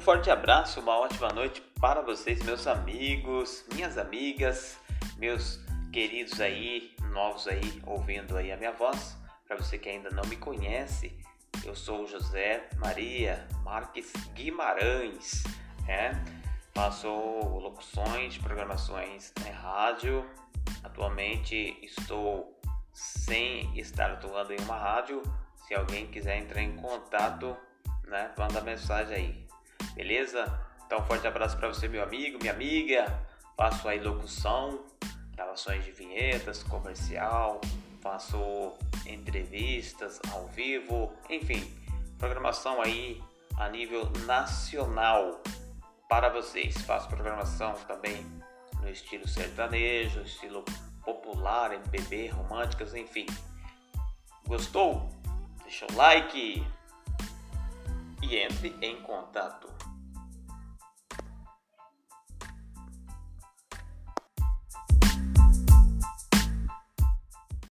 forte abraço, uma ótima noite para vocês, meus amigos, minhas amigas, meus queridos aí, novos aí, ouvindo aí a minha voz. Para você que ainda não me conhece, eu sou José Maria Marques Guimarães, é? Faço locuções, programações em rádio. Atualmente estou sem estar atuando em uma rádio. Se alguém quiser entrar em contato, né, manda mensagem aí. Beleza? Então, um forte abraço para você, meu amigo, minha amiga. Faço aí locução, gravações de vinhetas, comercial, faço entrevistas ao vivo, enfim, programação aí a nível nacional para vocês. Faço programação também no estilo sertanejo, estilo popular, MPB, românticas, enfim. Gostou? Deixa o like e entre em contato.